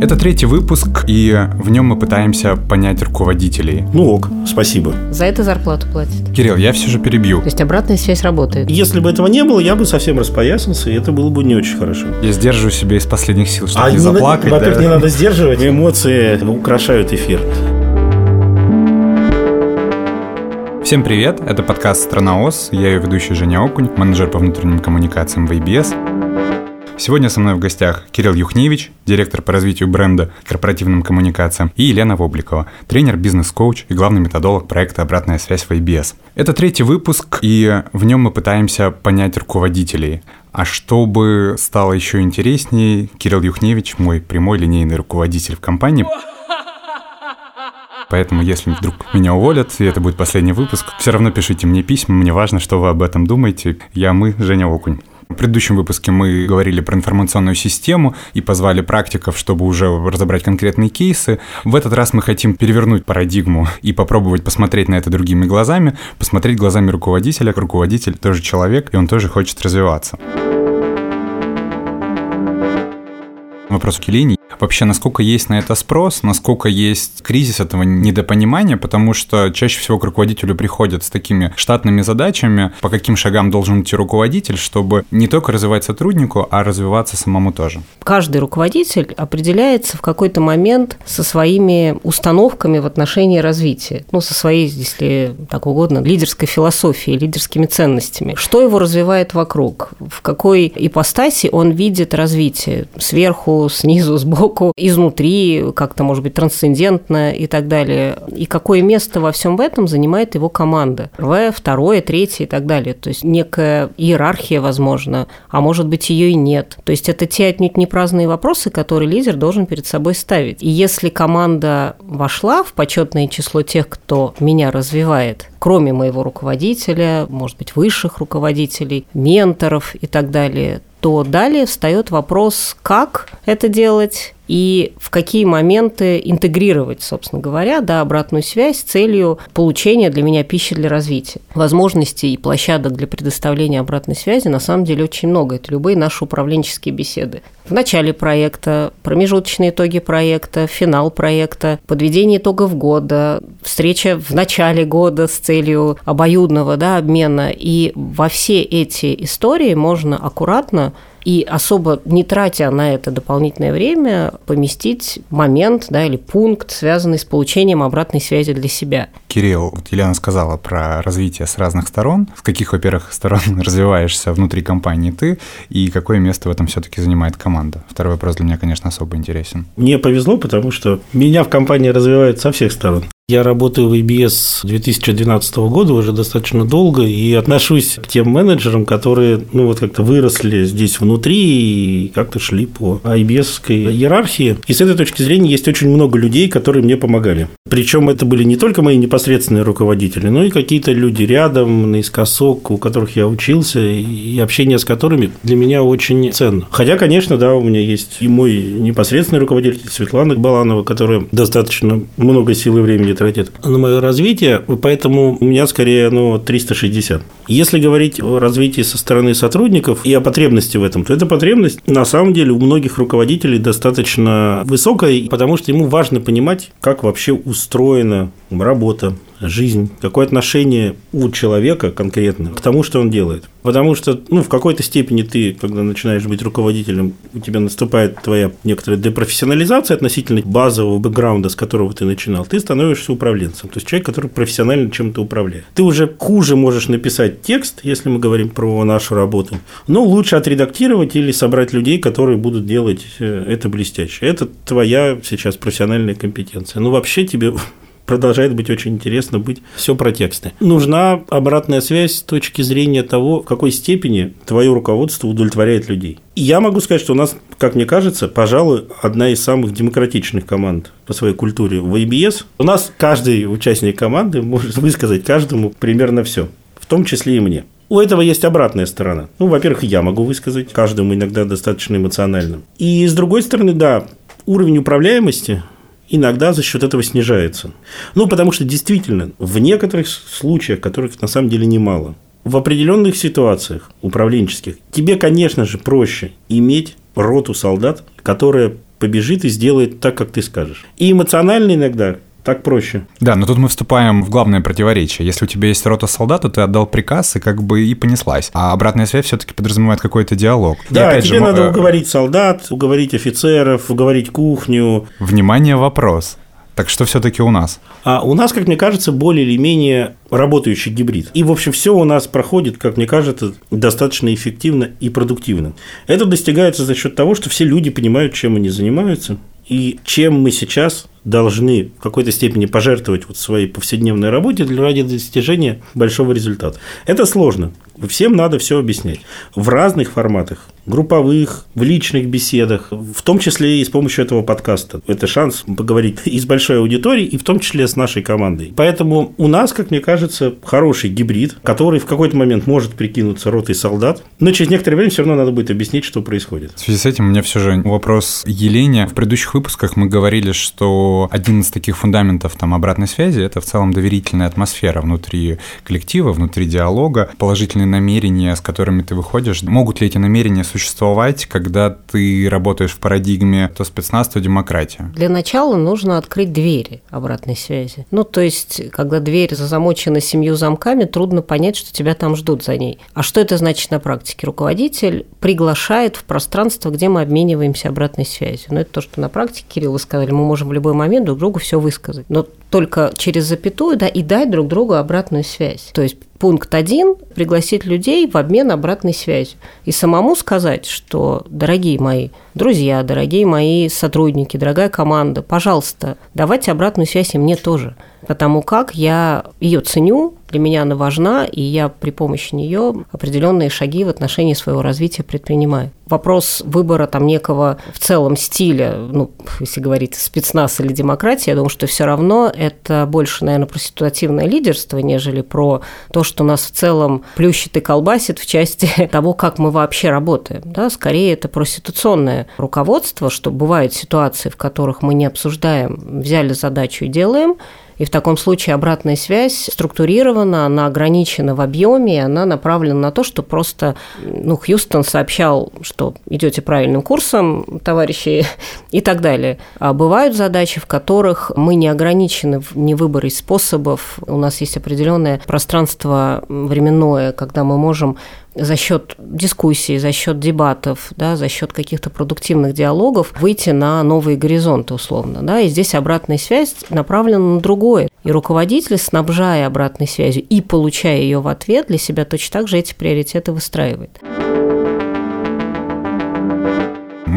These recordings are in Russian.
Это третий выпуск, и в нем мы пытаемся понять руководителей. Ну ок, спасибо. За это зарплату платят. Кирилл, я все же перебью. То есть обратная связь работает. Если бы этого не было, я бы совсем распоясался, и это было бы не очень хорошо. Я сдерживаю себя из последних сил, чтобы А не не заплакать. Во-первых, да. не надо сдерживать, эмоции украшают эфир. Всем привет, это подкаст «Страна ОС», я ее ведущий Женя Окунь, менеджер по внутренним коммуникациям в ABS. Сегодня со мной в гостях Кирилл Юхневич, директор по развитию бренда корпоративным коммуникациям, и Елена Вобликова, тренер, бизнес-коуч и главный методолог проекта «Обратная связь» в ABS. Это третий выпуск, и в нем мы пытаемся понять руководителей. А чтобы стало еще интереснее, Кирилл Юхневич, мой прямой линейный руководитель в компании, Поэтому, если вдруг меня уволят, и это будет последний выпуск, все равно пишите мне письма, мне важно, что вы об этом думаете. Я, мы, Женя Окунь. В предыдущем выпуске мы говорили про информационную систему и позвали практиков, чтобы уже разобрать конкретные кейсы. В этот раз мы хотим перевернуть парадигму и попробовать посмотреть на это другими глазами, посмотреть глазами руководителя. Руководитель тоже человек, и он тоже хочет развиваться. Вопрос к Елене. Вообще, насколько есть на это спрос, насколько есть кризис этого недопонимания, потому что чаще всего к руководителю приходят с такими штатными задачами, по каким шагам должен идти руководитель, чтобы не только развивать сотруднику, а развиваться самому тоже. Каждый руководитель определяется в какой-то момент со своими установками в отношении развития. Ну, со своей, если так угодно, лидерской философией, лидерскими ценностями. Что его развивает вокруг? В какой ипостаси он видит развитие? Сверху, снизу, сбоку, изнутри, как-то, может быть, трансцендентно и так далее. И какое место во всем этом занимает его команда? Первое, второе, третье и так далее. То есть некая иерархия, возможно, а может быть, ее и нет. То есть это те отнюдь не праздные вопросы, которые лидер должен перед собой ставить. И если команда вошла в почетное число тех, кто меня развивает, кроме моего руководителя, может быть, высших руководителей, менторов и так далее, то далее встает вопрос, как это делать и в какие моменты интегрировать, собственно говоря, да, обратную связь с целью получения для меня пищи для развития. Возможностей и площадок для предоставления обратной связи на самом деле очень много. Это любые наши управленческие беседы. В начале проекта, промежуточные итоги проекта, финал проекта, подведение итогов года, встреча в начале года с целью обоюдного да, обмена. И во все эти истории можно аккуратно и особо не тратя на это дополнительное время, поместить момент да, или пункт, связанный с получением обратной связи для себя. Кирилл, вот Елена сказала про развитие с разных сторон. С каких, во-первых, сторон развиваешься внутри компании ты, и какое место в этом все-таки занимает команда? Второй вопрос для меня, конечно, особо интересен. Мне повезло, потому что меня в компании развивают со всех сторон. Я работаю в IBS с 2012 года уже достаточно долго и отношусь к тем менеджерам, которые ну вот как-то выросли здесь внутри и как-то шли по IBS иерархии. И с этой точки зрения есть очень много людей, которые мне помогали. Причем это были не только мои непосредственные руководители, но и какие-то люди рядом, наискосок, у которых я учился, и общение с которыми для меня очень ценно. Хотя, конечно, да, у меня есть и мой непосредственный руководитель Светлана Баланова, которая достаточно много сил и времени тратит на мое развитие, поэтому у меня скорее ну, 360. Если говорить о развитии со стороны сотрудников и о потребности в этом, то эта потребность на самом деле у многих руководителей достаточно высокая, потому что ему важно понимать, как вообще устроена работа, жизнь, какое отношение у человека конкретно к тому, что он делает. Потому что, ну, в какой-то степени ты, когда начинаешь быть руководителем, у тебя наступает твоя некоторая депрофессионализация относительно базового бэкграунда, с которого ты начинал. Ты становишься управленцем, то есть человек, который профессионально чем-то управляет. Ты уже хуже можешь написать текст, если мы говорим про нашу работу, но лучше отредактировать или собрать людей, которые будут делать э, это блестяще. Это твоя сейчас профессиональная компетенция. Ну, вообще тебе продолжает быть очень интересно быть все про тексты. Нужна обратная связь с точки зрения того, в какой степени твое руководство удовлетворяет людей. И я могу сказать, что у нас, как мне кажется, пожалуй, одна из самых демократичных команд по своей культуре в ABS. У нас каждый участник команды может высказать каждому примерно все, в том числе и мне. У этого есть обратная сторона. Ну, во-первых, я могу высказать каждому иногда достаточно эмоционально. И с другой стороны, да, уровень управляемости иногда за счет этого снижается. Ну, потому что действительно, в некоторых случаях, которых на самом деле немало, в определенных ситуациях управленческих тебе, конечно же, проще иметь роту солдат, которая побежит и сделает так, как ты скажешь. И эмоционально иногда так проще. Да, но тут мы вступаем в главное противоречие. Если у тебя есть рота солдат, то ты отдал приказ и как бы и понеслась. А обратная связь все-таки подразумевает какой-то диалог. Да, и, тебе же, надо уговорить солдат, уговорить офицеров, уговорить кухню. Внимание, вопрос. Так что все-таки у нас? А у нас, как мне кажется, более или менее работающий гибрид. И, в общем, все у нас проходит, как мне кажется, достаточно эффективно и продуктивно. Это достигается за счет того, что все люди понимают, чем они занимаются, и чем мы сейчас должны в какой-то степени пожертвовать вот своей повседневной работе для ради достижения большого результата. Это сложно. Всем надо все объяснять. В разных форматах. Групповых, в личных беседах, в том числе и с помощью этого подкаста. Это шанс поговорить и с большой аудиторией, и в том числе с нашей командой. Поэтому у нас, как мне кажется, хороший гибрид, который в какой-то момент может прикинуться ротой солдат, но через некоторое время все равно надо будет объяснить, что происходит. В связи с этим у меня все же вопрос Елене. В предыдущих выпусках мы говорили, что один из таких фундаментов там обратной связи – это в целом доверительная атмосфера внутри коллектива, внутри диалога, положительные намерения, с которыми ты выходишь, могут ли эти намерения существовать, когда ты работаешь в парадигме то спецназ, то демократия? Для начала нужно открыть двери обратной связи. Ну, то есть, когда дверь замочена семью замками, трудно понять, что тебя там ждут за ней. А что это значит на практике? Руководитель приглашает в пространство, где мы обмениваемся обратной связью. Но это то, что на практике, Кирилл, вы сказали, мы можем в любой момент друг другу все высказать. Но только через запятую, да, и дать друг другу обратную связь. То есть пункт один – пригласить людей в обмен обратной связью. И самому сказать, что, дорогие мои друзья, дорогие мои сотрудники, дорогая команда, пожалуйста, давайте обратную связь и мне тоже. Потому как я ее ценю, для меня она важна, и я при помощи нее определенные шаги в отношении своего развития предпринимаю. Вопрос выбора там некого в целом стиля, ну, если говорить спецназ или демократия, я думаю, что все равно это больше, наверное, про ситуативное лидерство, нежели про то, что нас в целом плющит и колбасит в части того, как мы вообще работаем. Да? Скорее, это про ситуационное руководство, что бывают ситуации, в которых мы не обсуждаем, взяли задачу и делаем, и в таком случае обратная связь структурирована, она ограничена в объеме, она направлена на то, что просто ну, Хьюстон сообщал, что идете правильным курсом, товарищи, и так далее. А бывают задачи, в которых мы не ограничены в невыборе способов, у нас есть определенное пространство временное, когда мы можем за счет дискуссий, за счет дебатов, да, за счет каких-то продуктивных диалогов выйти на новые горизонты условно. Да, и здесь обратная связь направлена на другое. И руководитель, снабжая обратной связью и получая ее в ответ, для себя точно так же эти приоритеты выстраивает.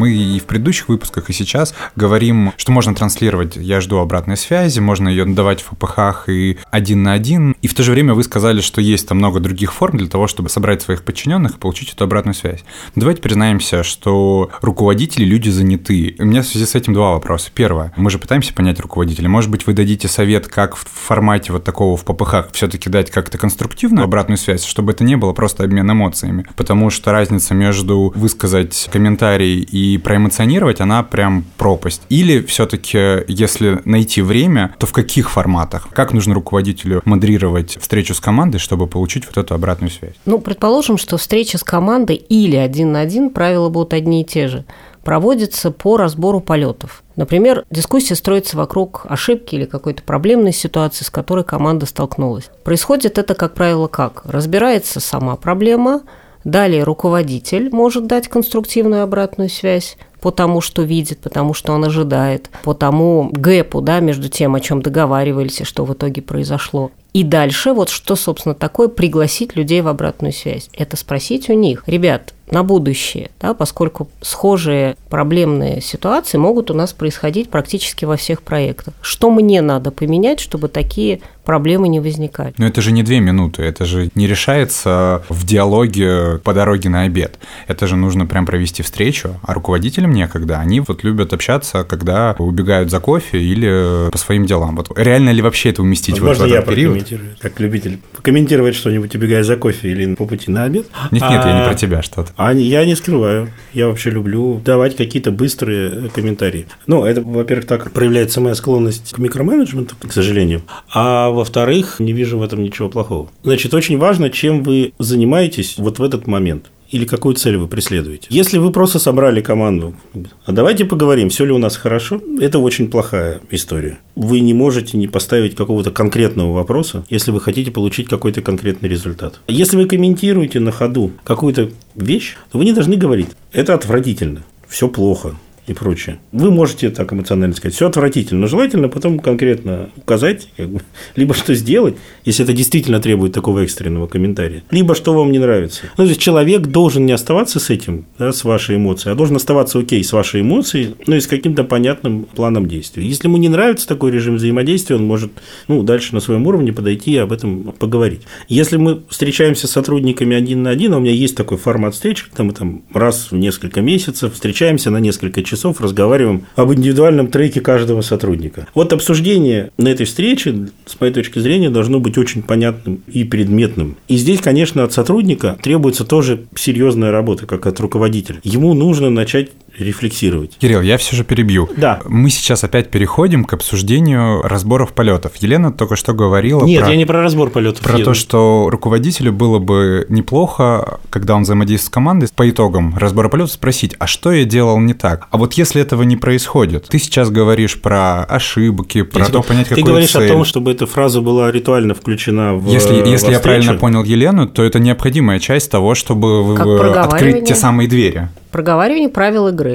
Мы и в предыдущих выпусках, и сейчас говорим, что можно транслировать «я жду обратной связи», можно ее давать в ППХ и один на один. И в то же время вы сказали, что есть там много других форм для того, чтобы собрать своих подчиненных и получить эту обратную связь. давайте признаемся, что руководители – люди занятые. У меня в связи с этим два вопроса. Первое. Мы же пытаемся понять руководителя. Может быть, вы дадите совет, как в формате вот такого в ППХ все-таки дать как-то конструктивную обратную связь, чтобы это не было просто обмен эмоциями. Потому что разница между высказать комментарий и и проэмоционировать, она прям пропасть. Или все-таки, если найти время, то в каких форматах? Как нужно руководителю модерировать встречу с командой, чтобы получить вот эту обратную связь? Ну, предположим, что встреча с командой или один на один, правила будут одни и те же проводится по разбору полетов. Например, дискуссия строится вокруг ошибки или какой-то проблемной ситуации, с которой команда столкнулась. Происходит это, как правило, как? Разбирается сама проблема, Далее руководитель может дать конструктивную обратную связь по тому, что видит, потому что он ожидает, по тому гэпу, да, между тем, о чем договаривались и что в итоге произошло. И дальше вот что, собственно, такое пригласить людей в обратную связь. Это спросить у них, ребят, на будущее, да, поскольку схожие проблемные ситуации могут у нас происходить практически во всех проектах. Что мне надо поменять, чтобы такие проблемы не возникали? Но это же не две минуты, это же не решается в диалоге по дороге на обед. Это же нужно прям провести встречу, а руководителям некогда. Они вот любят общаться, когда убегают за кофе или по своим делам. Вот реально ли вообще это уместить Возможно, вот в этот я период? Как любитель, комментировать что-нибудь, убегая за кофе или по пути на обед? Нет, нет, а... я не про тебя что-то. А я не скрываю. Я вообще люблю давать какие-то быстрые комментарии. Ну, это, во-первых, так проявляется моя склонность к микроменеджменту, к сожалению. А во-вторых, не вижу в этом ничего плохого. Значит, очень важно, чем вы занимаетесь вот в этот момент. Или какую цель вы преследуете. Если вы просто собрали команду, а давайте поговорим, все ли у нас хорошо, это очень плохая история. Вы не можете не поставить какого-то конкретного вопроса, если вы хотите получить какой-то конкретный результат. Если вы комментируете на ходу какую-то вещь, то вы не должны говорить, это отвратительно, все плохо, и прочее. Вы можете так эмоционально сказать, все отвратительно, но желательно потом конкретно указать, как бы, либо что сделать, если это действительно требует такого экстренного комментария, либо что вам не нравится. Ну, то есть человек должен не оставаться с этим, да, с вашей эмоцией, а должен оставаться окей с вашей эмоцией, ну и с каким-то понятным планом действия. Если ему не нравится такой режим взаимодействия, он может ну, дальше на своем уровне подойти и об этом поговорить. Если мы встречаемся с сотрудниками один на один, а у меня есть такой формат встреч, мы там раз в несколько месяцев встречаемся на несколько часов, часов разговариваем об индивидуальном треке каждого сотрудника. Вот обсуждение на этой встрече, с моей точки зрения, должно быть очень понятным и предметным. И здесь, конечно, от сотрудника требуется тоже серьезная работа, как от руководителя. Ему нужно начать рефлексировать. Кирилл, я все же перебью. Да. Мы сейчас опять переходим к обсуждению разборов полетов. Елена только что говорила Нет, про... я не про разбор полетов. Про то, что руководителю было бы неплохо, когда он взаимодействует с командой, по итогам разбора полетов спросить, а что я делал не так? А вот если этого не происходит, ты сейчас говоришь про ошибки, про то, понять, Ты какую говоришь цель. о том, чтобы эта фраза была ритуально включена в Если, во если я встречу. правильно понял Елену, то это необходимая часть того, чтобы Как э, открыть те самые двери. Проговаривание правил игры.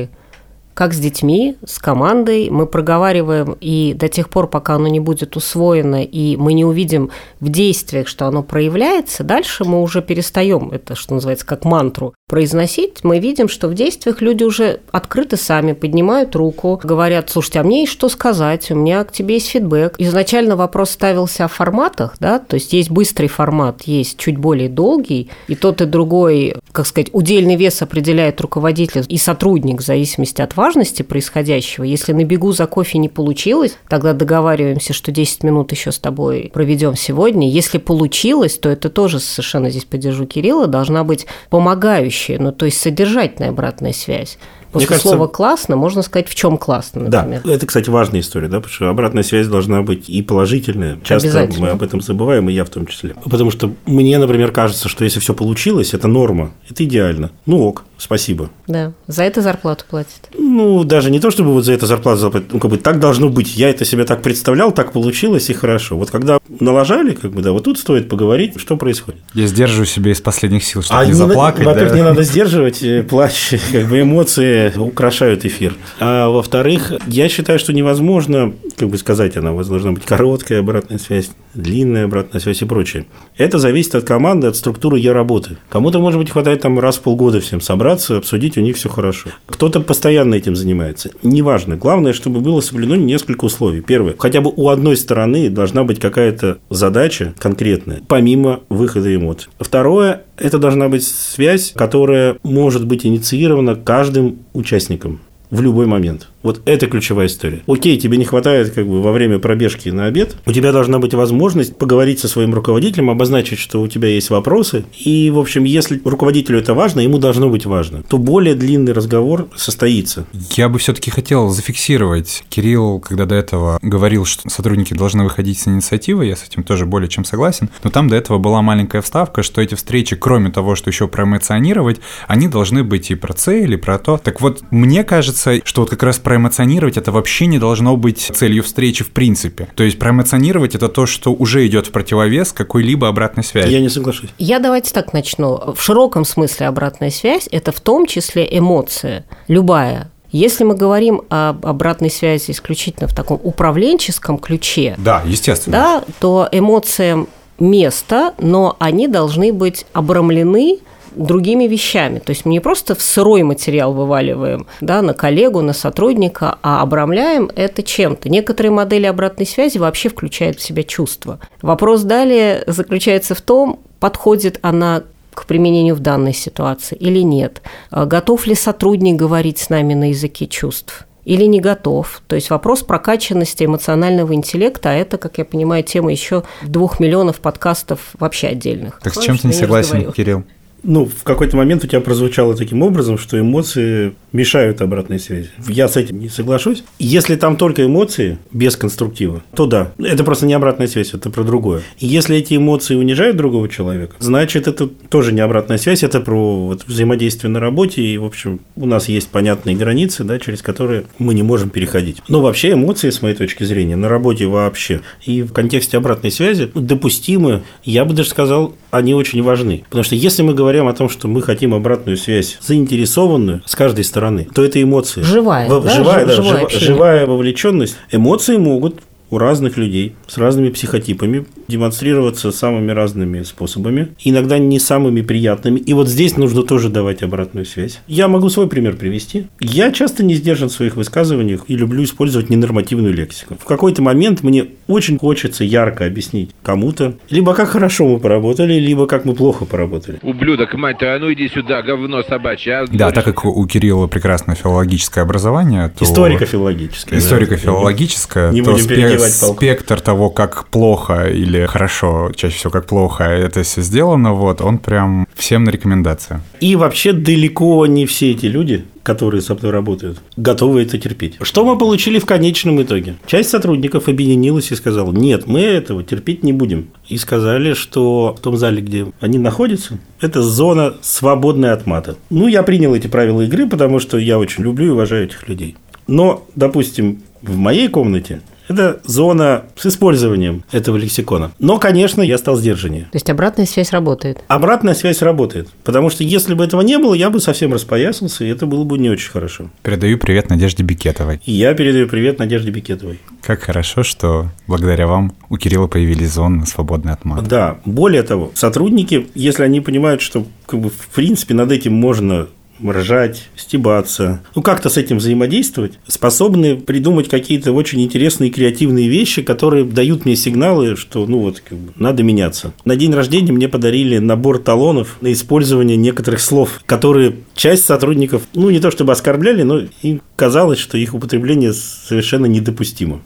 Как с детьми, с командой. Мы проговариваем, и до тех пор, пока оно не будет усвоено, и мы не увидим в действиях, что оно проявляется, дальше мы уже перестаем это, что называется, как мантру произносить. Мы видим, что в действиях люди уже открыты сами, поднимают руку, говорят, слушайте, а мне есть что сказать, у меня к тебе есть фидбэк. Изначально вопрос ставился о форматах, да, то есть есть быстрый формат, есть чуть более долгий, и тот и другой, как сказать, удельный вес определяет руководитель и сотрудник в зависимости от важности происходящего. Если на бегу за кофе не получилось, тогда договариваемся, что 10 минут еще с тобой проведем сегодня. Если получилось, то это тоже совершенно здесь поддержу Кирилла, должна быть помогающая, ну то есть содержательная обратная связь. После кажется- слова классно можно сказать, в чем классно, Да, например. это, кстати, важная история, да, потому что обратная связь должна быть и положительная. Часто мы об этом забываем, и я в том числе. Потому что мне, например, кажется, что если все получилось, это норма, это идеально. Ну ок, спасибо. Да, за это зарплату платят. Ну, даже не то, чтобы вот за это зарплату заплатить, ну, как бы так должно быть. Я это себе так представлял, так получилось, и хорошо. Вот когда налажали, как бы, да, вот тут стоит поговорить, что происходит. Я сдерживаю себя из последних сил, чтобы А не не на- заплакать. Во-первых, да. не надо сдерживать э, плач, как бы эмоции украшают эфир. А во-вторых, я считаю, что невозможно, как бы сказать, она у вас должна быть короткая обратная связь, длинная обратная связь и прочее. Это зависит от команды, от структуры ее работы. Кому-то, может быть, хватает там раз в полгода всем собраться, обсудить, у них все хорошо. Кто-то постоянно этим занимается. Неважно. Главное, чтобы было соблюдено несколько условий. Первое. Хотя бы у одной стороны должна быть какая-то задача конкретная, помимо выхода эмоций. Второе. Это должна быть связь, которая может быть инициирована каждым участником в любой момент. Вот это ключевая история. Окей, тебе не хватает как бы во время пробежки на обед, у тебя должна быть возможность поговорить со своим руководителем, обозначить, что у тебя есть вопросы. И, в общем, если руководителю это важно, ему должно быть важно, то более длинный разговор состоится. Я бы все-таки хотел зафиксировать. Кирилл, когда до этого говорил, что сотрудники должны выходить с инициативы, я с этим тоже более чем согласен, но там до этого была маленькая вставка, что эти встречи, кроме того, что еще проэмоционировать, они должны быть и про цели, и про то. Так вот, мне кажется, что вот как раз проэмоционировать это вообще не должно быть целью встречи в принципе. То есть проэмоционировать это то, что уже идет в противовес какой-либо обратной связи. Я не соглашусь. Я давайте так начну. В широком смысле обратная связь – это в том числе эмоция, любая. Если мы говорим об обратной связи исключительно в таком управленческом ключе, Да, естественно. да, то эмоциям место, но они должны быть обрамлены другими вещами. То есть мы не просто в сырой материал вываливаем да, на коллегу, на сотрудника, а обрамляем это чем-то. Некоторые модели обратной связи вообще включают в себя чувства. Вопрос далее заключается в том, подходит она к применению в данной ситуации или нет. А Готов ли сотрудник говорить с нами на языке чувств? или не готов. То есть вопрос прокачанности эмоционального интеллекта, а это, как я понимаю, тема еще двух миллионов подкастов вообще отдельных. Так с чем ты не согласен. Кирилл? Ну, в какой-то момент у тебя прозвучало таким образом, что эмоции мешают обратной связи. Я с этим не соглашусь. Если там только эмоции, без конструктива, то да. Это просто не обратная связь, это про другое. Если эти эмоции унижают другого человека, значит, это тоже не обратная связь, это про вот, взаимодействие на работе. И, в общем, у нас есть понятные границы, да, через которые мы не можем переходить. Но вообще эмоции, с моей точки зрения, на работе вообще и в контексте обратной связи допустимы, я бы даже сказал, они очень важны. Потому что если мы говорим о том, что мы хотим обратную связь заинтересованную с каждой стороны, то это эмоции. Живая, Во- да? живая, да, Живое жив- общение. живая вовлеченность. Эмоции могут у разных людей с разными психотипами демонстрироваться самыми разными способами, иногда не самыми приятными. И вот здесь нужно тоже давать обратную связь. Я могу свой пример привести. Я часто не сдержан в своих высказываниях и люблю использовать ненормативную лексику. В какой-то момент мне очень хочется ярко объяснить кому-то, либо как хорошо мы поработали, либо как мы плохо поработали. Ублюдок, мать твою, а ну иди сюда, говно собачье. а? Да, так как у- Кирилла прекрасное филологическое образование, то... Историко-филологическое. да. Историко-филологическое, Не то будем спе- перебивать палку. спектр того, как плохо или хорошо, чаще всего как плохо это все сделано, вот, он прям всем на рекомендацию. И вообще далеко не все эти люди, которые со мной работают, готовы это терпеть. Что мы получили в конечном итоге? Часть сотрудников объединилась и сказала, нет, мы этого терпеть не будем. И сказали, что в том зале, где они находятся, это зона свободная от мата. Ну, я принял эти правила игры, потому что я очень люблю и уважаю этих людей. Но, допустим, в моей комнате это зона с использованием этого лексикона. Но, конечно, я стал сдержаннее. То есть обратная связь работает. Обратная связь работает. Потому что если бы этого не было, я бы совсем распоясался, и это было бы не очень хорошо. Передаю привет Надежде Бикетовой. И я передаю привет Надежде Бикетовой. Как хорошо, что благодаря вам у Кирилла появились зоны, свободные от мата. Да, более того, сотрудники, если они понимают, что как бы, в принципе над этим можно ржать, стебаться, ну как-то с этим взаимодействовать, способны придумать какие-то очень интересные креативные вещи, которые дают мне сигналы, что ну вот как бы, надо меняться. На день рождения мне подарили набор талонов на использование некоторых слов, которые часть сотрудников, ну не то чтобы оскорбляли, но им казалось, что их употребление совершенно недопустимо.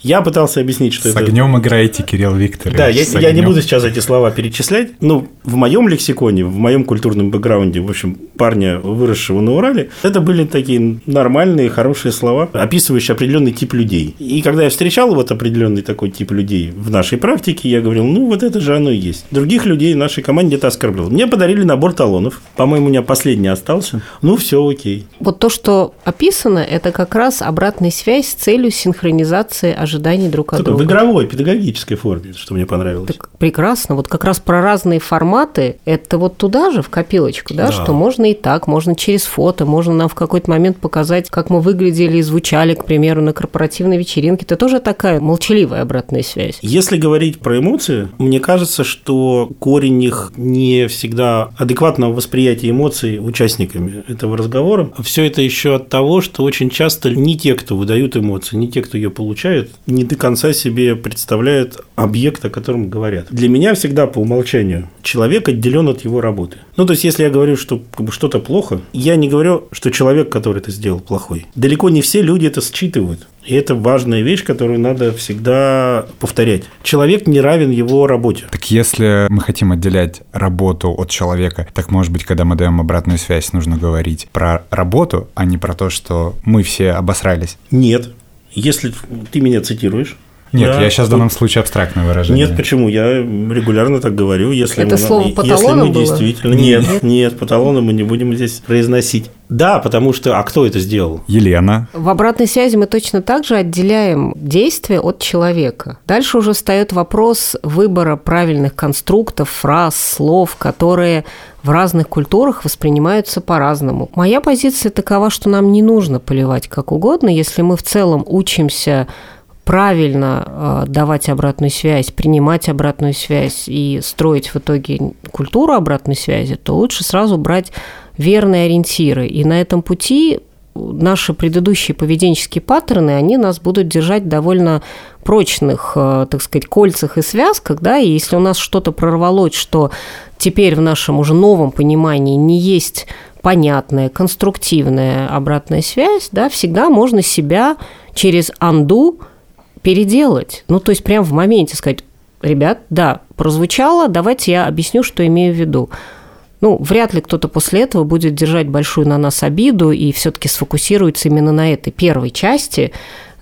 Я пытался объяснить, что С это... огнем играете, Кирилл Викторович. Да, я, с я не буду сейчас эти слова перечислять. Ну, в моем лексиконе, в моем культурном бэкграунде, в общем, парня, выросшего на Урале, это были такие нормальные, хорошие слова, описывающие определенный тип людей. И когда я встречал вот определенный такой тип людей в нашей практике, я говорил, ну, вот это же оно и есть. Других людей в нашей команде это оскорбило. Мне подарили набор талонов. По-моему, у меня последний остался. Ну, все окей. Вот то, что описано, это как раз обратная связь с целью синхронизации ожиданий друг от Такой в друга. игровой, педагогической форме, что мне понравилось. Так прекрасно. Вот как раз про разные форматы, это вот туда же, в копилочку, да, Да. что можно и так, можно через фото, можно нам в какой-то момент показать, как мы выглядели и звучали, к примеру, на корпоративной вечеринке. Это тоже такая молчаливая обратная связь. Если говорить про эмоции, мне кажется, что корень их не всегда адекватного восприятия эмоций участниками этого разговора. Все это еще от того, что очень часто не те, кто выдают эмоции, не те, кто ее получают, не до конца себе представляют объект, о котором говорят. Для меня всегда по умолчанию человек отделен от его работы. Ну, то есть, если я говорю, что как бы, что-то плохо, я не говорю, что человек, который это сделал, плохой. Далеко не все люди это считывают. И это важная вещь, которую надо всегда повторять. Человек не равен его работе. Так если мы хотим отделять работу от человека, так может быть, когда мы даем обратную связь, нужно говорить про работу, а не про то, что мы все обосрались. Нет. Если ты меня цитируешь. Нет, да, я сейчас в данном случае абстрактное выражение. Нет, почему? Я регулярно так говорю. Если Это мы, слово если мы было? действительно... Нет, нет, по талонам мы не будем здесь произносить. Да, потому что... А кто это сделал? Елена. В обратной связи мы точно так же отделяем действие от человека. Дальше уже встает вопрос выбора правильных конструктов, фраз, слов, которые в разных культурах воспринимаются по-разному. Моя позиция такова, что нам не нужно поливать как угодно, если мы в целом учимся правильно э, давать обратную связь, принимать обратную связь и строить в итоге культуру обратной связи, то лучше сразу брать верные ориентиры. И на этом пути наши предыдущие поведенческие паттерны, они нас будут держать довольно прочных, э, так сказать, кольцах и связках, да, и если у нас что-то прорвалось, что теперь в нашем уже новом понимании не есть понятная, конструктивная обратная связь, да, всегда можно себя через анду переделать. Ну, то есть прямо в моменте сказать, ребят, да, прозвучало, давайте я объясню, что имею в виду. ну, вряд ли кто-то после этого будет держать большую на нас обиду и все-таки сфокусируется именно на этой первой части,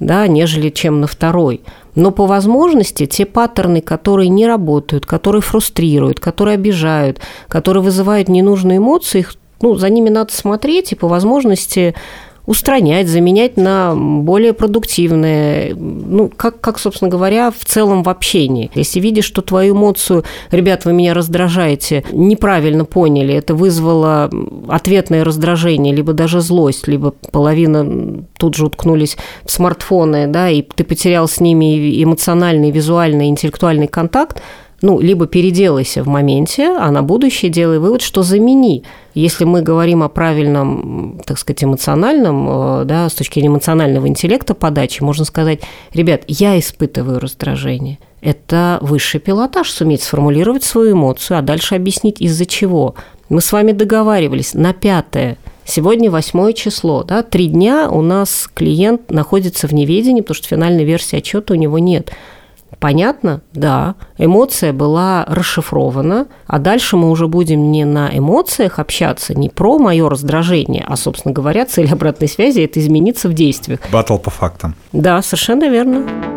да, нежели чем на второй. Но по возможности те паттерны, которые не работают, которые фрустрируют, которые обижают, которые вызывают ненужные эмоции, их, ну, за ними надо смотреть и по возможности устранять, заменять на более продуктивные, ну, как, как, собственно говоря, в целом в общении. Если видишь, что твою эмоцию, ребят, вы меня раздражаете, неправильно поняли, это вызвало ответное раздражение, либо даже злость, либо половина тут же уткнулись в смартфоны, да, и ты потерял с ними эмоциональный, визуальный, интеллектуальный контакт, ну, либо переделайся в моменте, а на будущее делай вывод, что замени. Если мы говорим о правильном, так сказать, эмоциональном, э, да, с точки зрения эмоционального интеллекта подачи, можно сказать, ребят, я испытываю раздражение. Это высший пилотаж, суметь сформулировать свою эмоцию, а дальше объяснить, из-за чего. Мы с вами договаривались на пятое. Сегодня восьмое число, да, три дня у нас клиент находится в неведении, потому что финальной версии отчета у него нет. Понятно? Да. Эмоция была расшифрована, а дальше мы уже будем не на эмоциях общаться, не про мое раздражение, а, собственно говоря, цель обратной связи – это измениться в действиях. Батл по фактам. Да, совершенно верно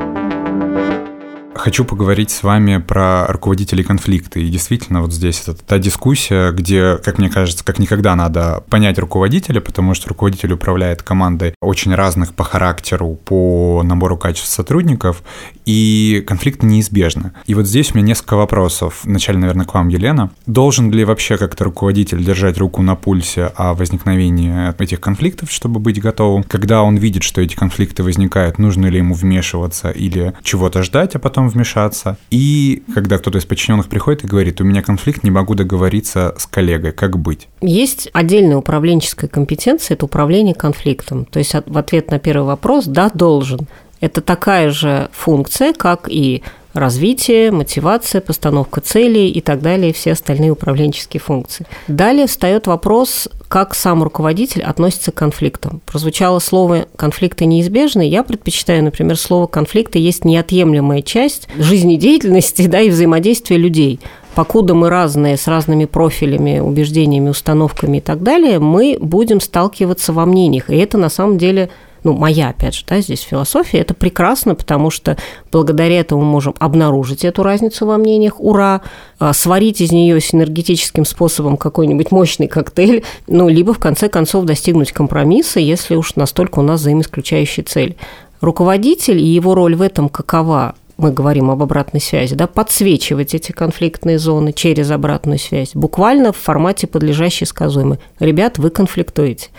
хочу поговорить с вами про руководителей конфликта. И действительно, вот здесь это та дискуссия, где, как мне кажется, как никогда надо понять руководителя, потому что руководитель управляет командой очень разных по характеру, по набору качеств сотрудников, и конфликты неизбежны. И вот здесь у меня несколько вопросов. Вначале, наверное, к вам, Елена. Должен ли вообще как-то руководитель держать руку на пульсе о возникновении этих конфликтов, чтобы быть готовым? Когда он видит, что эти конфликты возникают, нужно ли ему вмешиваться или чего-то ждать, а потом вмешаться. И когда кто-то из подчиненных приходит и говорит, у меня конфликт, не могу договориться с коллегой, как быть? Есть отдельная управленческая компетенция, это управление конфликтом. То есть в ответ на первый вопрос «да, должен». Это такая же функция, как и развитие, мотивация, постановка целей и так далее, все остальные управленческие функции. Далее встает вопрос, как сам руководитель относится к конфликтам. Прозвучало слово «конфликты неизбежны». Я предпочитаю, например, слово «конфликты» есть неотъемлемая часть жизнедеятельности да, и взаимодействия людей покуда мы разные, с разными профилями, убеждениями, установками и так далее, мы будем сталкиваться во мнениях. И это на самом деле ну, моя, опять же, да, здесь философия, это прекрасно, потому что благодаря этому мы можем обнаружить эту разницу во мнениях, ура, а, сварить из нее синергетическим способом какой-нибудь мощный коктейль, ну, либо в конце концов достигнуть компромисса, если уж настолько у нас взаимоисключающая цель. Руководитель и его роль в этом какова? мы говорим об обратной связи, да, подсвечивать эти конфликтные зоны через обратную связь, буквально в формате подлежащей сказуемой. Ребят, вы конфликтуете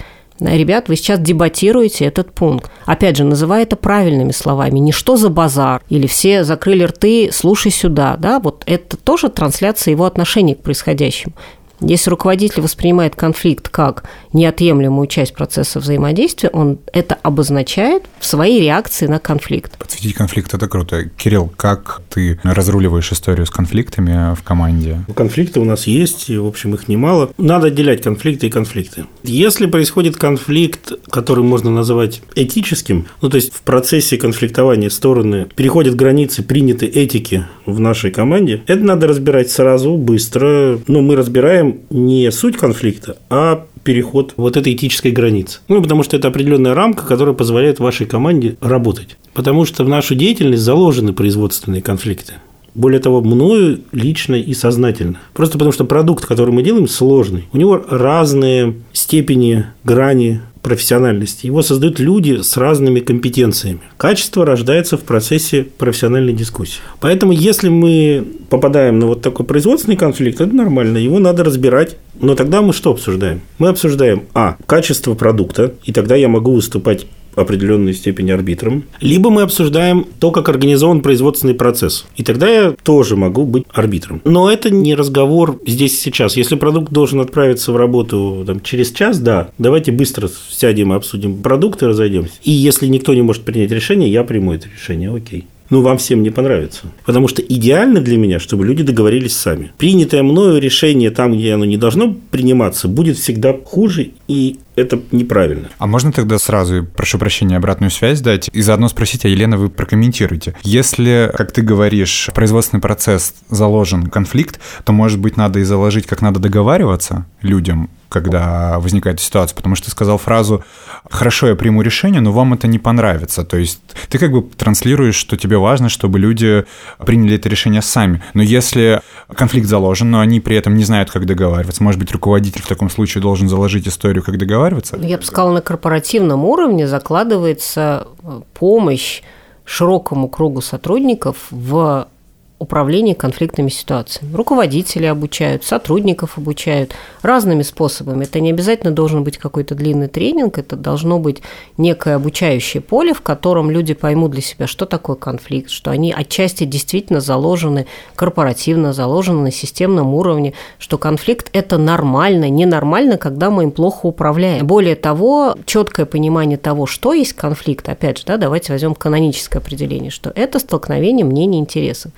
ребят, вы сейчас дебатируете этот пункт. Опять же, называя это правильными словами, не что за базар, или все закрыли рты, слушай сюда, да, вот это тоже трансляция его отношений к происходящему. Если руководитель воспринимает конфликт как неотъемлемую часть процесса взаимодействия, он это обозначает в своей реакции на конфликт. Подсветить конфликт – это круто. Кирилл, как ты разруливаешь историю с конфликтами в команде? Конфликты у нас есть, и, в общем, их немало. Надо отделять конфликты и конфликты. Если происходит конфликт, который можно назвать этическим, ну, то есть в процессе конфликтования стороны переходят границы принятой этики в нашей команде, это надо разбирать сразу, быстро. Но мы разбираем не суть конфликта, а переход вот этой этической границы. Ну, потому что это определенная рамка, которая позволяет вашей команде работать. Потому что в нашу деятельность заложены производственные конфликты. Более того, мною лично и сознательно. Просто потому что продукт, который мы делаем, сложный. У него разные степени, грани профессиональности. Его создают люди с разными компетенциями. Качество рождается в процессе профессиональной дискуссии. Поэтому, если мы попадаем на вот такой производственный конфликт, это нормально, его надо разбирать. Но тогда мы что обсуждаем? Мы обсуждаем, а, качество продукта, и тогда я могу выступать определенной степени арбитром. Либо мы обсуждаем то, как организован производственный процесс. И тогда я тоже могу быть арбитром. Но это не разговор здесь и сейчас. Если продукт должен отправиться в работу там, через час, да, давайте быстро сядем и обсудим продукт и разойдемся. И если никто не может принять решение, я приму это решение, окей. ну, вам всем не понравится. Потому что идеально для меня, чтобы люди договорились сами. Принятое мною решение там, где оно не должно приниматься, будет всегда хуже и это неправильно. А можно тогда сразу, прошу прощения, обратную связь дать и заодно спросить, а Елена, вы прокомментируете. Если, как ты говоришь, производственный процесс заложен конфликт, то, может быть, надо и заложить, как надо договариваться людям, когда возникает ситуация, потому что ты сказал фразу «хорошо, я приму решение, но вам это не понравится». То есть ты как бы транслируешь, что тебе важно, чтобы люди приняли это решение сами. Но если конфликт заложен, но они при этом не знают, как договариваться, может быть, руководитель в таком случае должен заложить историю, как договариваться? Я бы сказала, на корпоративном уровне закладывается э, помощь широкому кругу сотрудников в управления конфликтными ситуациями. Руководители обучают, сотрудников обучают разными способами. Это не обязательно должен быть какой-то длинный тренинг, это должно быть некое обучающее поле, в котором люди поймут для себя, что такое конфликт, что они отчасти действительно заложены корпоративно, заложены на системном уровне, что конфликт – это нормально, ненормально, когда мы им плохо управляем. Более того, четкое понимание того, что есть конфликт, опять же, да, давайте возьмем каноническое определение, что это столкновение мнений интересов.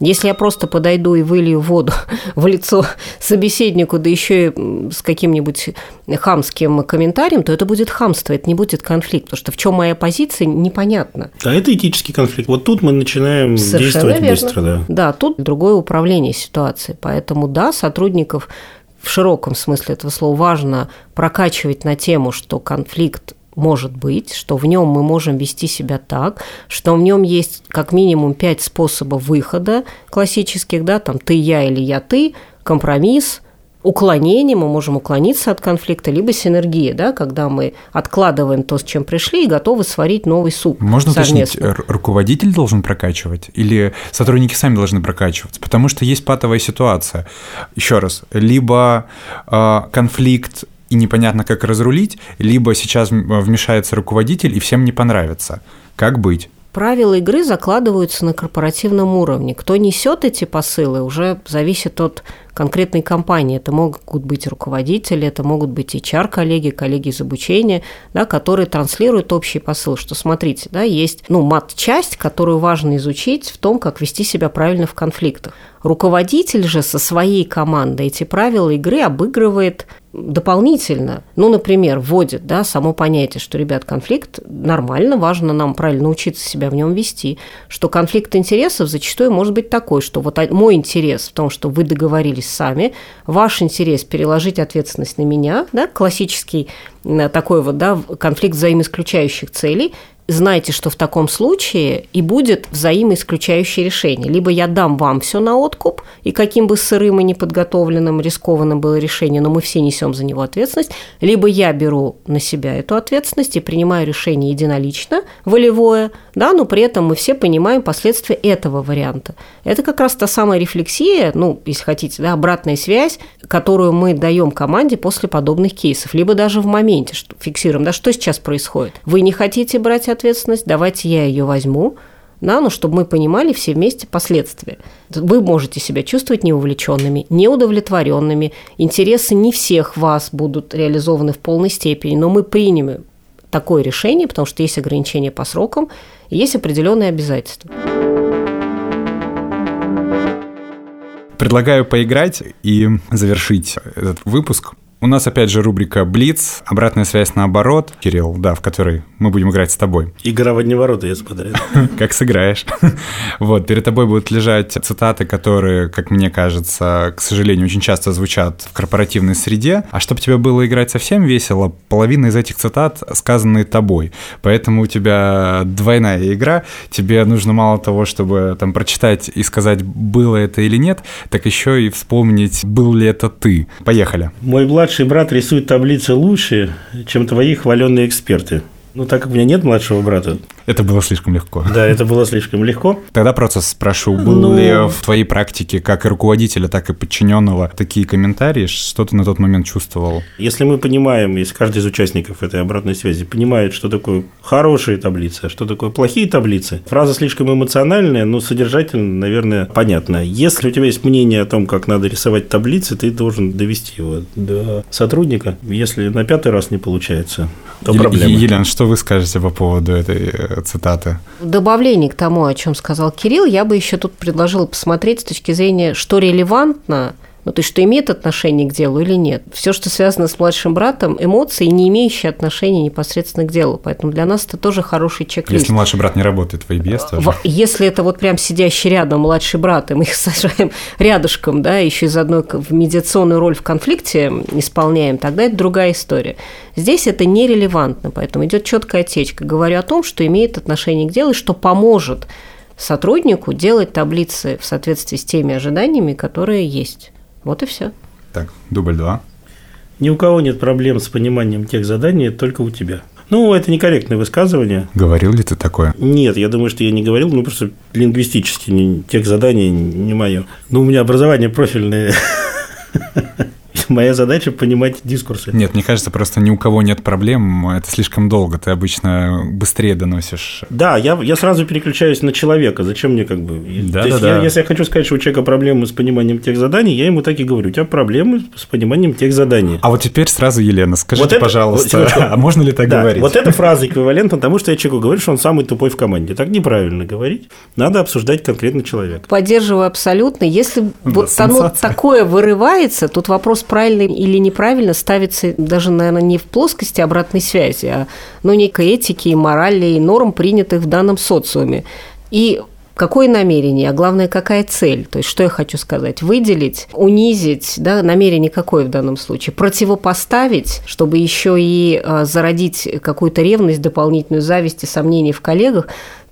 Если я просто подойду и вылью воду в лицо собеседнику, да еще и с каким-нибудь хамским комментарием, то это будет хамство, это не будет конфликт, потому что в чем моя позиция, непонятно. А это этический конфликт. Вот тут мы начинаем Совершенно действовать верно. быстро. Да. да, тут другое управление ситуацией. Поэтому, да, сотрудников в широком смысле этого слова важно прокачивать на тему, что конфликт может быть, что в нем мы можем вести себя так, что в нем есть как минимум пять способов выхода классических, да, там ты, я или я, ты, компромисс, уклонение, мы можем уклониться от конфликта, либо синергия, да, когда мы откладываем то, с чем пришли, и готовы сварить новый суп. Можно совместно. уточнить, руководитель должен прокачивать или сотрудники сами должны прокачиваться? Потому что есть патовая ситуация. Еще раз, либо э, конфликт и непонятно, как разрулить, либо сейчас вмешается руководитель, и всем не понравится. Как быть? Правила игры закладываются на корпоративном уровне. Кто несет эти посылы, уже зависит от конкретной компании. Это могут быть руководители, это могут быть HR-коллеги, коллеги из обучения, да, которые транслируют общий посыл, что смотрите, да, есть ну, мат-часть, которую важно изучить в том, как вести себя правильно в конфликтах. Руководитель же со своей командой эти правила игры обыгрывает дополнительно, ну, например, вводит да, само понятие, что, ребят, конфликт нормально, важно нам правильно научиться себя в нем вести, что конфликт интересов зачастую может быть такой, что вот мой интерес в том, что вы договорились сами, ваш интерес переложить ответственность на меня, да, классический такой вот, да, конфликт взаимоисключающих целей, знайте, что в таком случае и будет взаимоисключающее решение. Либо я дам вам все на откуп, и каким бы сырым и неподготовленным, рискованным было решение, но мы все несем за него ответственность, либо я беру на себя эту ответственность и принимаю решение единолично, волевое, да, но при этом мы все понимаем последствия этого варианта. Это как раз та самая рефлексия, ну, если хотите, да, обратная связь, которую мы даем команде после подобных кейсов, либо даже в моменте, что фиксируем, да, что сейчас происходит. Вы не хотите брать ответственность, давайте я ее возьму, да, ну, чтобы мы понимали все вместе последствия. Вы можете себя чувствовать неувлеченными, неудовлетворенными, интересы не всех вас будут реализованы в полной степени, но мы примем такое решение, потому что есть ограничения по срокам, есть определенные обязательства. Предлагаю поиграть и завершить этот выпуск у нас опять же рубрика Блиц, обратная связь наоборот, Кирилл, да, в которой мы будем играть с тобой. Игра в одни ворота, я смотрю. Как сыграешь. Вот, перед тобой будут лежать цитаты, которые, как мне кажется, к сожалению, очень часто звучат в корпоративной среде. А чтобы тебе было играть совсем весело, половина из этих цитат сказаны тобой. Поэтому у тебя двойная игра. Тебе нужно мало того, чтобы там прочитать и сказать, было это или нет, так еще и вспомнить, был ли это ты. Поехали. Мой благ младший брат рисует таблицы лучше, чем твои хваленные эксперты. Ну, так как у меня нет младшего брата, это было слишком легко. Да, это было слишком легко. Тогда просто спрошу, был ну... ли в твоей практике, как и руководителя, так и подчиненного, такие комментарии? Что ты на тот момент чувствовал? Если мы понимаем, если каждый из участников этой обратной связи понимает, что такое хорошие таблицы, а что такое плохие таблицы, фраза слишком эмоциональная, но содержательно, наверное, понятно. Если у тебя есть мнение о том, как надо рисовать таблицы, ты должен довести его до сотрудника. Если на пятый раз не получается, то проблема. Елена, что вы скажете по поводу этой цитаты. В добавлении к тому, о чем сказал Кирилл, я бы еще тут предложила посмотреть с точки зрения, что релевантно – ну, то есть, что имеет отношение к делу или нет. Все, что связано с младшим братом, эмоции, не имеющие отношения непосредственно к делу. Поэтому для нас это тоже хороший чек-лист. Если младший брат не работает в IBS, тоже. Если это вот прям сидящий рядом младший брат, и мы их сажаем рядышком, да, еще из одной в медиационную роль в конфликте исполняем, тогда это другая история. Здесь это нерелевантно, поэтому идет четкая отечка. Говорю о том, что имеет отношение к делу и что поможет сотруднику делать таблицы в соответствии с теми ожиданиями, которые есть. Вот и все. Так, дубль два. Ни у кого нет проблем с пониманием тех заданий, только у тебя. Ну, это некорректное высказывание. Говорил ли ты такое? Нет, я думаю, что я не говорил, ну, просто лингвистически не, тех заданий не мое. Ну, у меня образование профильное Моя задача понимать дискурсы. Нет, мне кажется, просто ни у кого нет проблем, это слишком долго, ты обычно быстрее доносишь. Да, я, я сразу переключаюсь на человека, зачем мне как бы... Да, То да, есть да. Я, если я хочу сказать, что у человека проблемы с пониманием тех заданий, я ему так и говорю, у тебя проблемы с пониманием тех заданий. А вот теперь сразу, Елена, скажите, Вот это- пожалуйста, секундочку. а можно ли так Да, говорить? Вот эта фраза эквивалентна тому, что я человеку говорю, что он самый тупой в команде. Так неправильно говорить. Надо обсуждать конкретно человека. Поддерживаю абсолютно. Если Да, вот оно такое вырывается, тут вопрос правильно или неправильно ставится даже, наверное, не в плоскости обратной связи, а ну, некой этики и морали и норм, принятых в данном социуме. И какое намерение, а главное, какая цель? То есть, что я хочу сказать? Выделить, унизить, да, намерение какое в данном случае? Противопоставить, чтобы еще и а, зародить какую-то ревность, дополнительную зависть и сомнения в коллегах.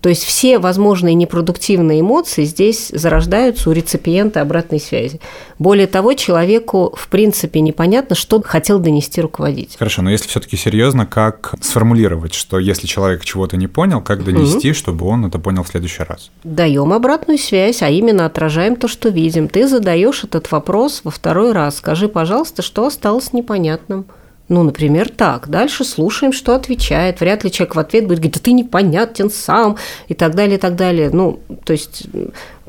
То есть все возможные непродуктивные эмоции здесь зарождаются у реципиента обратной связи. Более того, человеку в принципе непонятно, что хотел донести руководитель. Хорошо, но если все-таки серьезно, как сформулировать, что если человек чего-то не понял, как донести, чтобы он это понял в следующий раз? Даем обратную связь, а именно отражаем то, что видим. Ты задаешь этот вопрос во второй раз. Скажи, пожалуйста, что осталось непонятным. Ну, например, так. Дальше слушаем, что отвечает. Вряд ли человек в ответ будет говорить, да ты непонятен сам, и так далее, и так далее. Ну, то есть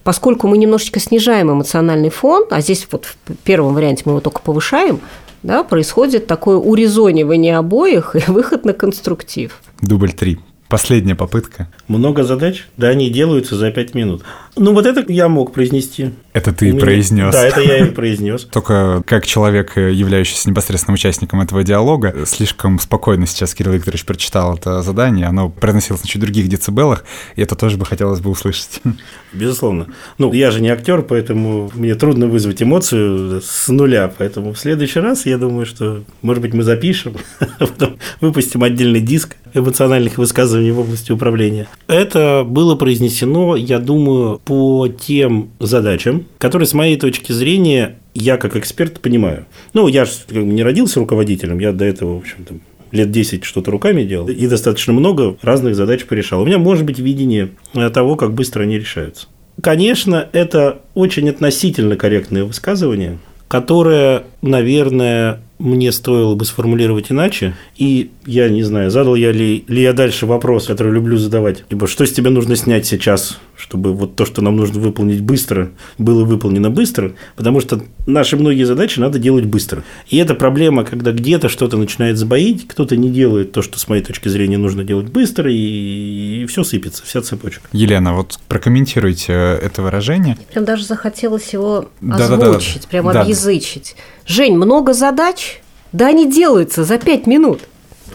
поскольку мы немножечко снижаем эмоциональный фон, а здесь вот в первом варианте мы его только повышаем, да, происходит такое урезонивание обоих и выход на конструктив. Дубль три. Последняя попытка. Много задач, да, они делаются за пять минут. Ну, вот это я мог произнести. Это ты меня- произнес. Да, это я и произнес. Только как человек, являющийся непосредственным участником этого диалога, слишком спокойно сейчас Кирилл Викторович прочитал это задание. Оно произносилось на чуть других децибелах, и это тоже бы хотелось бы услышать. Безусловно. Ну, я же не актер, поэтому мне трудно вызвать эмоцию с нуля. Поэтому в следующий раз я думаю, что, может быть, мы запишем, а потом выпустим отдельный диск эмоциональных высказываний в области управления. Это было произнесено, я думаю, по тем задачам, которые, с моей точки зрения, я как эксперт понимаю. Ну, я же как бы не родился руководителем, я до этого, в общем-то, лет 10 что-то руками делал, и достаточно много разных задач порешал. У меня может быть видение того, как быстро они решаются. Конечно, это очень относительно корректное высказывание, которое, наверное, мне стоило бы сформулировать иначе. И я не знаю, задал я ли, ли я дальше вопрос, который люблю задавать. Типа, что с тебя нужно снять сейчас, чтобы вот то, что нам нужно выполнить быстро, было выполнено быстро. Потому что наши многие задачи надо делать быстро. И это проблема, когда где-то что-то начинает сбоить, кто-то не делает то, что с моей точки зрения нужно делать быстро, и, и все сыпется, вся цепочка. Елена, вот прокомментируйте это выражение. Прям даже захотелось его озвучить, прям Да. объязычить. Жень, много задач? Да они делаются за пять минут.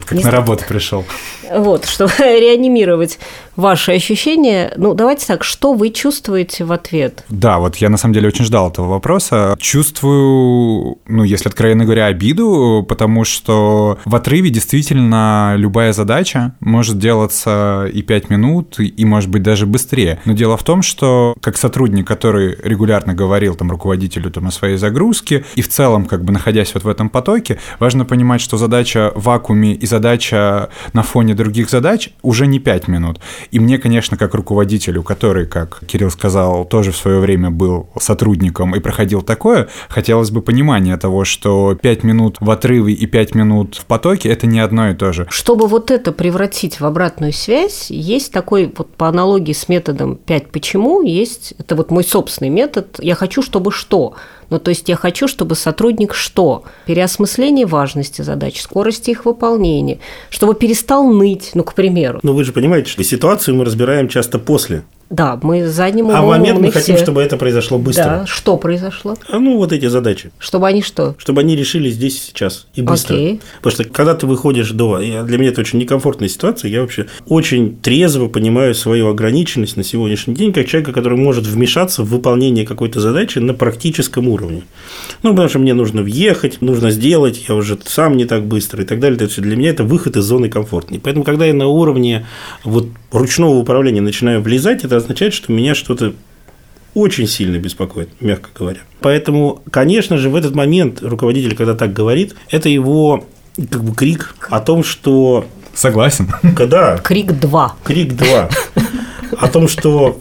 Как Не на работу пришел. Вот, чтобы реанимировать ваши ощущения. Ну, давайте так, что вы чувствуете в ответ? Да, вот я на самом деле очень ждал этого вопроса. Чувствую, ну, если откровенно говоря, обиду, потому что в отрыве действительно любая задача может делаться и 5 минут, и, может быть даже быстрее. Но дело в том, что как сотрудник, который регулярно говорил там руководителю там, о своей загрузке, и в целом как бы находясь вот в этом потоке, важно понимать, что задача в вакууме и задача на фоне других задач уже не 5 минут. И мне, конечно, как руководителю, который, как Кирилл сказал, тоже в свое время был сотрудником и проходил такое, хотелось бы понимания того, что 5 минут в отрыве и 5 минут в потоке – это не одно и то же. Чтобы вот это превратить в обратную связь, есть такой, вот по аналогии с методом 5 почему, есть, это вот мой собственный метод, я хочу, чтобы что. Ну, то есть я хочу, чтобы сотрудник что? Переосмысление важности задач, скорости их выполнения, чтобы перестал ныть, ну, к примеру. Но вы же понимаете, что ситуацию мы разбираем часто после. Да, мы задним умом А в момент мы умны хотим, все. чтобы это произошло быстро. Да, что произошло? А, Ну, вот эти задачи. Чтобы они что? Чтобы они решили здесь и сейчас и быстро. Окей. Потому что когда ты выходишь до... Для меня это очень некомфортная ситуация. Я вообще очень трезво понимаю свою ограниченность на сегодняшний день как человека, который может вмешаться в выполнение какой-то задачи на практическом уровне. Ну, потому что мне нужно въехать, нужно сделать, я уже сам не так быстро и так далее. Это всё для меня это выход из зоны комфорта. И поэтому, когда я на уровне вот ручного управления начинаю влезать, это означает, что меня что-то очень сильно беспокоит, мягко говоря. Поэтому, конечно же, в этот момент руководитель, когда так говорит, это его как бы крик о том, что Согласен. когда Крик 2. крик 2 о том, что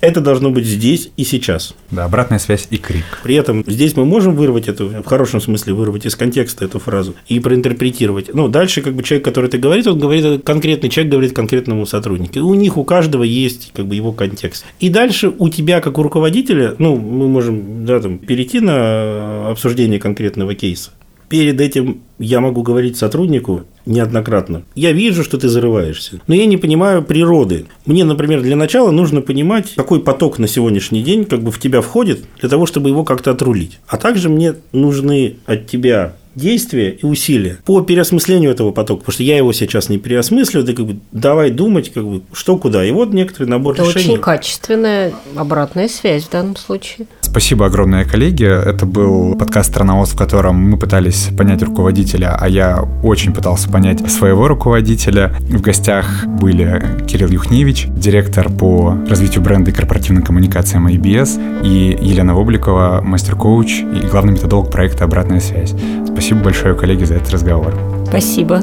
это должно быть здесь и сейчас. Да, обратная связь и крик. При этом здесь мы можем вырвать эту, в хорошем смысле вырвать из контекста эту фразу и проинтерпретировать. Ну, дальше как бы человек, который это говорит, он говорит, конкретный человек говорит конкретному сотруднику. У них у каждого есть как бы его контекст. И дальше у тебя, как у руководителя, ну, мы можем да, там, перейти на обсуждение конкретного кейса. Перед этим я могу говорить сотруднику неоднократно. Я вижу, что ты зарываешься, но я не понимаю природы. Мне, например, для начала нужно понимать, какой поток на сегодняшний день как бы в тебя входит, для того, чтобы его как-то отрулить. А также мне нужны от тебя действия и усилия по переосмыслению этого потока, потому что я его сейчас не переосмыслю, ты как бы давай думать, как бы, что куда. И вот некоторый набор Это решений. очень качественная обратная связь в данном случае. Спасибо огромное, коллеги. Это был подкаст «Страновоз», в котором мы пытались понять руководителя, а я очень пытался понять своего руководителя. В гостях были Кирилл Юхневич, директор по развитию бренда и корпоративным коммуникациям IBS, и Елена Вобликова, мастер-коуч и главный методолог проекта «Обратная связь». Спасибо большое, коллеги, за этот разговор. Спасибо.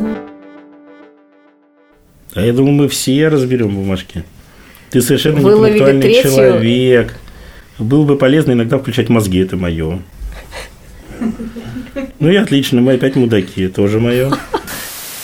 А я думаю, мы все разберем бумажки. Ты совершенно Выловили интеллектуальный третью. человек. Было бы полезно иногда включать мозги, это мое. Ну и отлично, мы опять мудаки, тоже мое.